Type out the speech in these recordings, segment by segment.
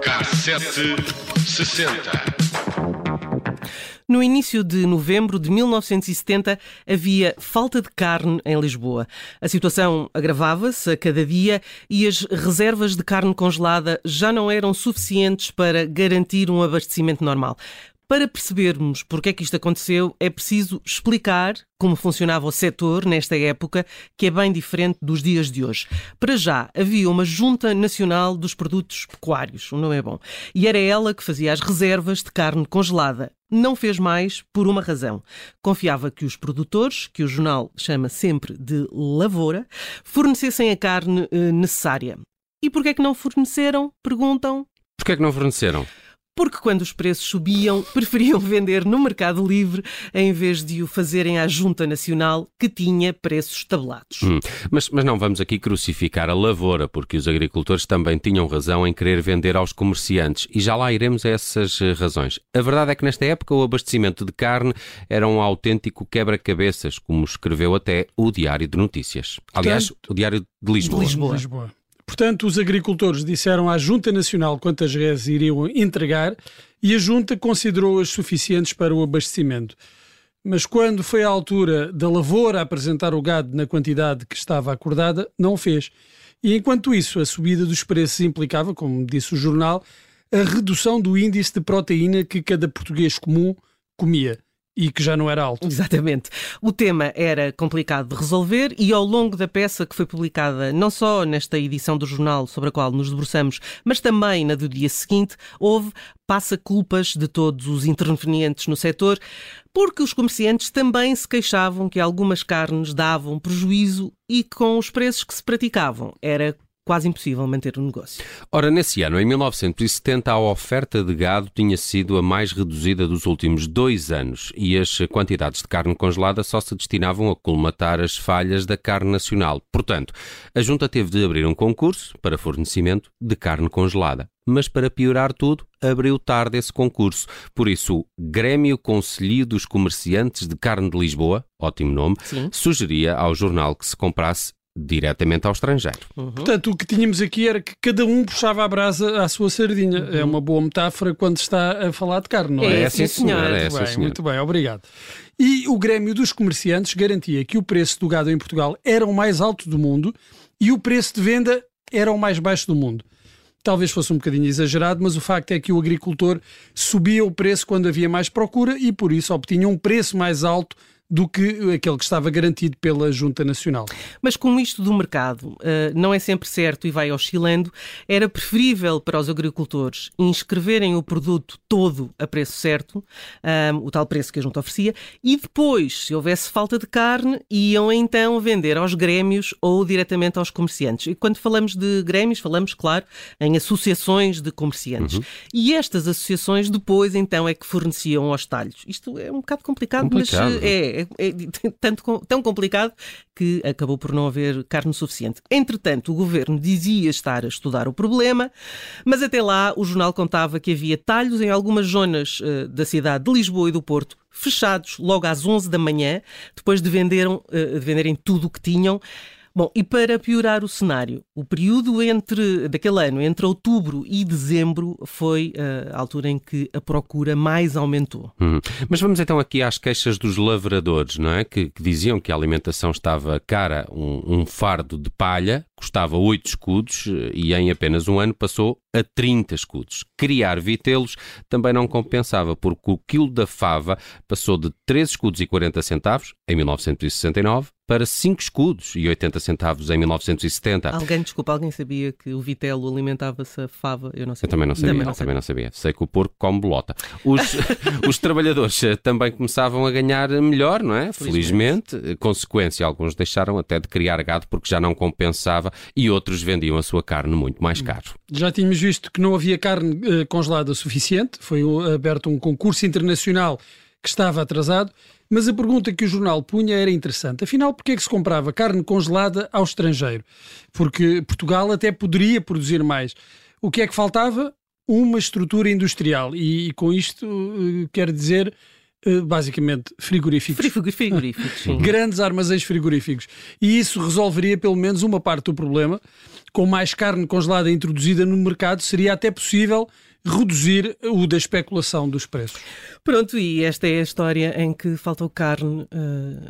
Cassete 60. No início de novembro de 1970 havia falta de carne em Lisboa. A situação agravava-se a cada dia e as reservas de carne congelada já não eram suficientes para garantir um abastecimento normal. Para percebermos porque é que isto aconteceu, é preciso explicar como funcionava o setor nesta época, que é bem diferente dos dias de hoje. Para já, havia uma Junta Nacional dos Produtos Pecuários, não é bom, e era ela que fazia as reservas de carne congelada. Não fez mais por uma razão. Confiava que os produtores, que o jornal chama sempre de lavoura, fornecessem a carne eh, necessária. E porquê é que não forneceram? Perguntam. Porquê é que não forneceram? Porque quando os preços subiam, preferiam vender no Mercado Livre em vez de o fazerem à Junta Nacional, que tinha preços tabelados. Hum, mas, mas não vamos aqui crucificar a lavoura, porque os agricultores também tinham razão em querer vender aos comerciantes, e já lá iremos a essas eh, razões. A verdade é que nesta época o abastecimento de carne era um autêntico quebra-cabeças, como escreveu até o Diário de Notícias. Aliás, o Diário de Lisboa. De Lisboa. Portanto, os agricultores disseram à Junta Nacional quantas reses iriam entregar e a Junta considerou-as suficientes para o abastecimento. Mas quando foi à altura da lavoura apresentar o gado na quantidade que estava acordada, não o fez. E enquanto isso, a subida dos preços implicava, como disse o jornal, a redução do índice de proteína que cada português comum comia e que já não era alto. Exatamente. O tema era complicado de resolver e ao longo da peça que foi publicada não só nesta edição do jornal sobre a qual nos debruçamos, mas também na do dia seguinte, houve passa-culpas de todos os intervenientes no setor, porque os comerciantes também se queixavam que algumas carnes davam prejuízo e com os preços que se praticavam era quase impossível manter o negócio. Ora, nesse ano, em 1970, a oferta de gado tinha sido a mais reduzida dos últimos dois anos e as quantidades de carne congelada só se destinavam a colmatar as falhas da carne nacional. Portanto, a Junta teve de abrir um concurso para fornecimento de carne congelada mas para piorar tudo, abriu tarde esse concurso. Por isso, o Grêmio Conselho dos Comerciantes de Carne de Lisboa, ótimo nome, Sim. sugeria ao jornal que se comprasse diretamente ao estrangeiro. Uhum. Portanto, o que tínhamos aqui era que cada um puxava a brasa à sua sardinha. Uhum. É uma boa metáfora quando está a falar de carne, não é? É, é sim, senhor. É, muito, bem, muito bem, obrigado. E o Grêmio dos Comerciantes garantia que o preço do gado em Portugal era o mais alto do mundo e o preço de venda era o mais baixo do mundo. Talvez fosse um bocadinho exagerado, mas o facto é que o agricultor subia o preço quando havia mais procura e por isso obtinha um preço mais alto do que aquele que estava garantido pela Junta Nacional. Mas como isto do mercado uh, não é sempre certo e vai oscilando, era preferível para os agricultores inscreverem o produto todo a preço certo, eh, o tal preço que a Junta oferecia, e depois, se houvesse falta de carne, iam então vender aos grêmios ou diretamente aos comerciantes. E quando falamos de grêmios, falamos, claro, em associações de comerciantes. Uhum. E estas associações depois então é que forneciam aos talhos. Isto é um bocado complicado, complicado. mas é, é, é tanto, tão complicado que acabou por não haver carne suficiente. Entretanto, o governo dizia estar a estudar o problema, mas até lá o jornal contava que havia talhos em algumas zonas uh, da cidade de Lisboa e do Porto fechados logo às 11 da manhã, depois de, venderam, uh, de venderem tudo o que tinham. Bom, e para piorar o cenário, o período entre daquele ano, entre outubro e dezembro, foi uh, a altura em que a procura mais aumentou. Hum. Mas vamos então aqui às queixas dos lavradores, não é? Que, que diziam que a alimentação estava cara, um, um fardo de palha custava 8 escudos eh, e em apenas um ano passou a 30 escudos. Criar vitelos também não compensava, porque o quilo da fava passou de 3 escudos e 40 centavos em 1969 para 5 escudos e 80 centavos em 1970. Alguém, desculpa, alguém sabia que o vitelo alimentava-se a fava? Eu não sabia. Eu também não sabia, também não, também não sabia. Sei que o porco come bolota. Os, os trabalhadores eh, também começavam a ganhar melhor, não é? Felizmente. Felizmente. Consequência, alguns deixaram até de criar gado porque já não compensava e outros vendiam a sua carne muito mais caro. Já tínhamos visto que não havia carne uh, congelada suficiente. Foi aberto um concurso internacional que estava atrasado mas a pergunta que o jornal punha era interessante. Afinal, porquê é que se comprava carne congelada ao estrangeiro? Porque Portugal até poderia produzir mais. O que é que faltava? Uma estrutura industrial. E, e com isto uh, quer dizer uh, basicamente frigoríficos. Frigoríficos, sim. Grandes armazéns frigoríficos. E isso resolveria pelo menos uma parte do problema. Com mais carne congelada introduzida no mercado, seria até possível reduzir o da especulação dos preços. Pronto, e esta é a história em que faltou carne uh,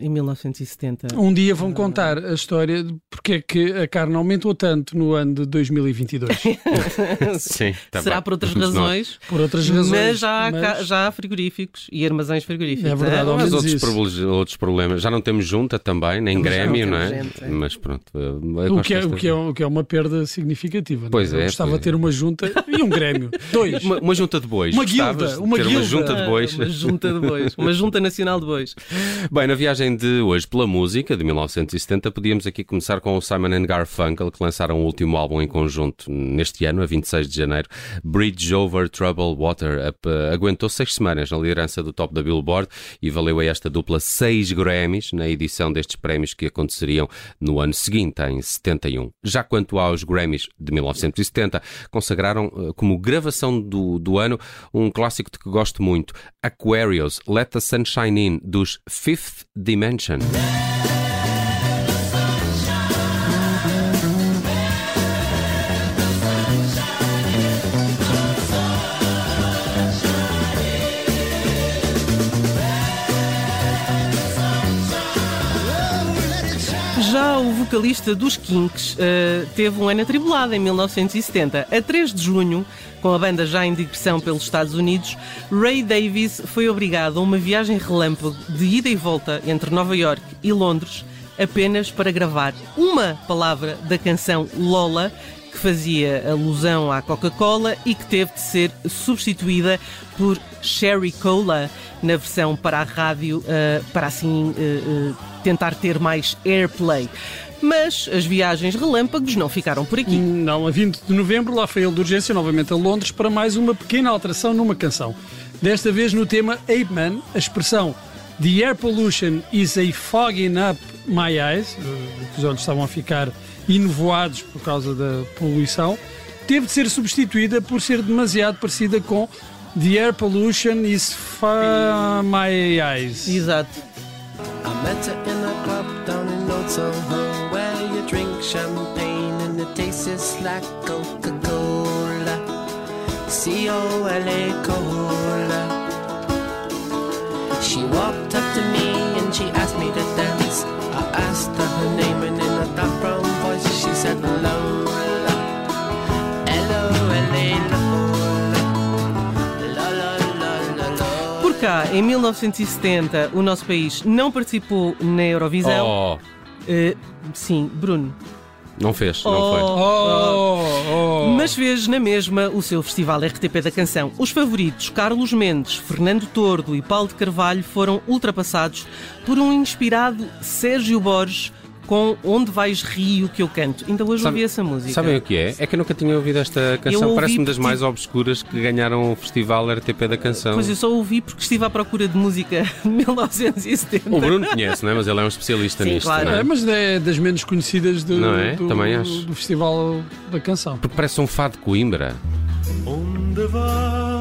em 1970. Um dia vão contar a história de porque é que a carne aumentou tanto no ano de 2022. Sim, tá Será bem. por outras nós. razões, Por outras razões. mas, já, há, mas- já há frigoríficos e armazéns frigoríficos. É verdade, ao Mas outros, problemas, outros problemas. Já não temos junta também, nem Mas Grêmio, não não é? temos gente, é. Mas pronto. eu O que, é, o, que é, o que é uma perda significativa. não Pois Eu é, gostava pois de ter uma junta e um Grêmio. Dois. Uma, uma junta de bois. Uma guilda, uma ter uma guilda. junta de bois. Uma junta de bois. Uma junta nacional de bois. Bem, na viagem de hoje pela música, de 1970, podíamos aqui começar com o Simon and Garfunkel, que lançaram o último álbum em conjunto neste ano, a 26 de janeiro. Bridge Over Troubled Water Up, aguentou seis semanas na liderança do top da Billboard e valeu a esta dupla seis Grammys na edição destes prémios que aconteceriam no ano seguinte, em 71. Já quanto aos Grammys de 1970, consagraram eh, como gravação do, do ano um clássico de que gosto muito, Aquarius, Let the Sunshine In, dos Fifth Dimension. Já o vocalista dos Kinks eh, teve um ano atribulado em 1970. A 3 de junho, com a banda já em digressão pelos Estados Unidos, Ray Davies foi obrigado a uma viagem relâmpago de ida e volta entre Nova York e Londres apenas para gravar uma palavra da canção Lola, que fazia alusão à Coca-Cola e que teve de ser substituída por Sherry Cola na versão para a rádio, eh, para assim eh, eh, tentar ter mais airplay. Mas as viagens relâmpagos não ficaram por aqui. Não, a 20 de novembro lá foi ele de urgência novamente a Londres para mais uma pequena alteração numa canção. Desta vez no tema Ape Man, a expressão The air pollution is a fogging up my eyes, eh, os olhos estavam a ficar enovoados por causa da poluição, teve de ser substituída por ser demasiado parecida com The air pollution is my eyes. Exato. Met her in a club down in Old Soho where you drink champagne and it tastes just like Coca-Cola. C-O-L-A Cola. She walked cá, em 1970, o nosso país não participou na Eurovisão. Oh, Eh, sim, Bruno. não fez, não Oh. foi. Oh, oh. Mas fez na mesma o seu festival RTP da canção. Os favoritos Carlos Mendes, Fernando Tordo e Paulo de Carvalho foram ultrapassados por um inspirado Sérgio Borges com Onde Vais Rio que eu canto. Ainda hoje Sabe- ouvi essa música. Sabem o que é? É que eu nunca tinha ouvido esta canção. Parece-me das mais obscuras que ganharam o festival RTP da canção. Pois eu só ouvi porque estive à procura de música de 1970. O Bruno conhece, não é? Mas ele é um especialista Sim, nisto. claro. Não é? É, mas é das menos conhecidas do, Não é? do, Também acho. do Festival da Canção. Porque parece um fado de Coimbra. Onde vais,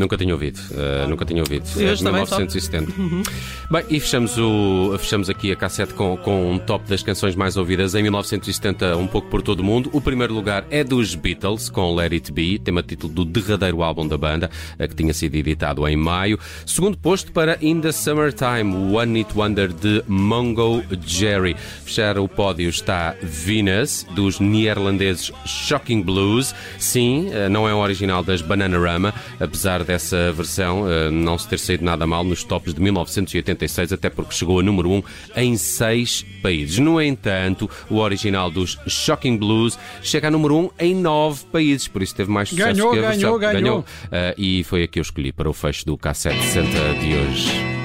Nunca tinha ouvido, uh, nunca tinha ouvido. Eu É de também só. 1970. Bem, e fechamos, o, fechamos aqui a cassete com, com um top das canções mais ouvidas em 1970, um pouco por todo o mundo. O primeiro lugar é dos Beatles, com Let It Be, tema título do derradeiro álbum da banda, eh, que tinha sido editado em maio. Segundo posto para In the Summertime, One It Wonder de Mongo Jerry. Fechar o pódio está Venus, dos neerlandeses Shocking Blues. Sim, eh, não é um original das Bananarama, apesar dessa versão eh, não se ter saído nada mal nos tops de 1986, até porque chegou a número 1 em seis países. No entanto, o original dos Shocking Blues chega a número 1 em nove países, por isso teve mais sucesso Ganhou, que a versão. ganhou, ganhou. Eh, e foi a que eu escolhi para o fecho do Cassete 60 de hoje.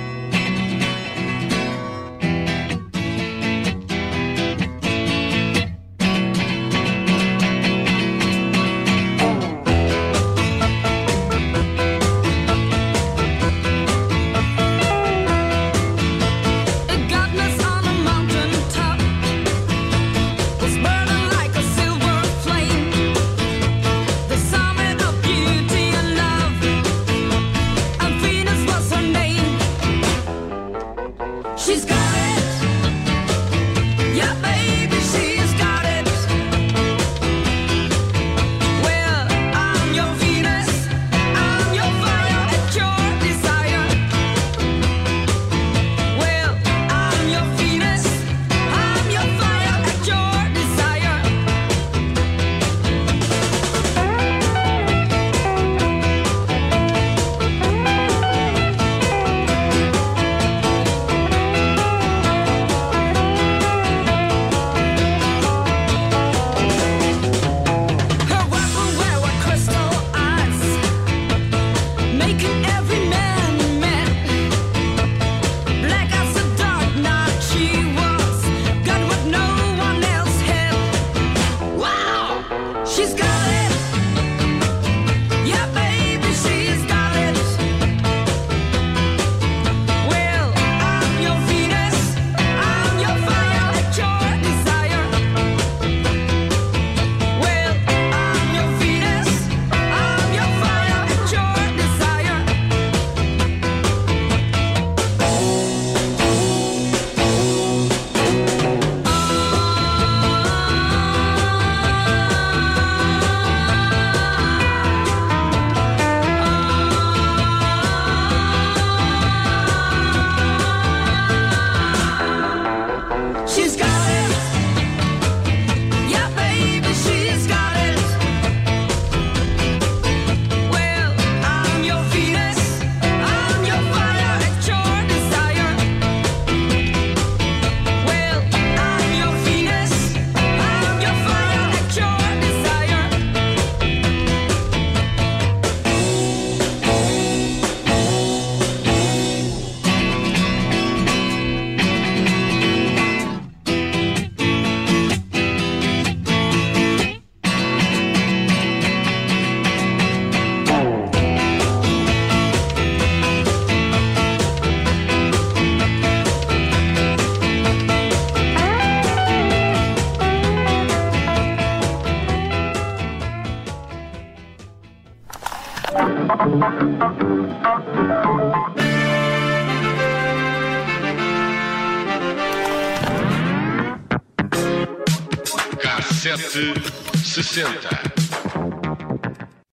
Cassete 60.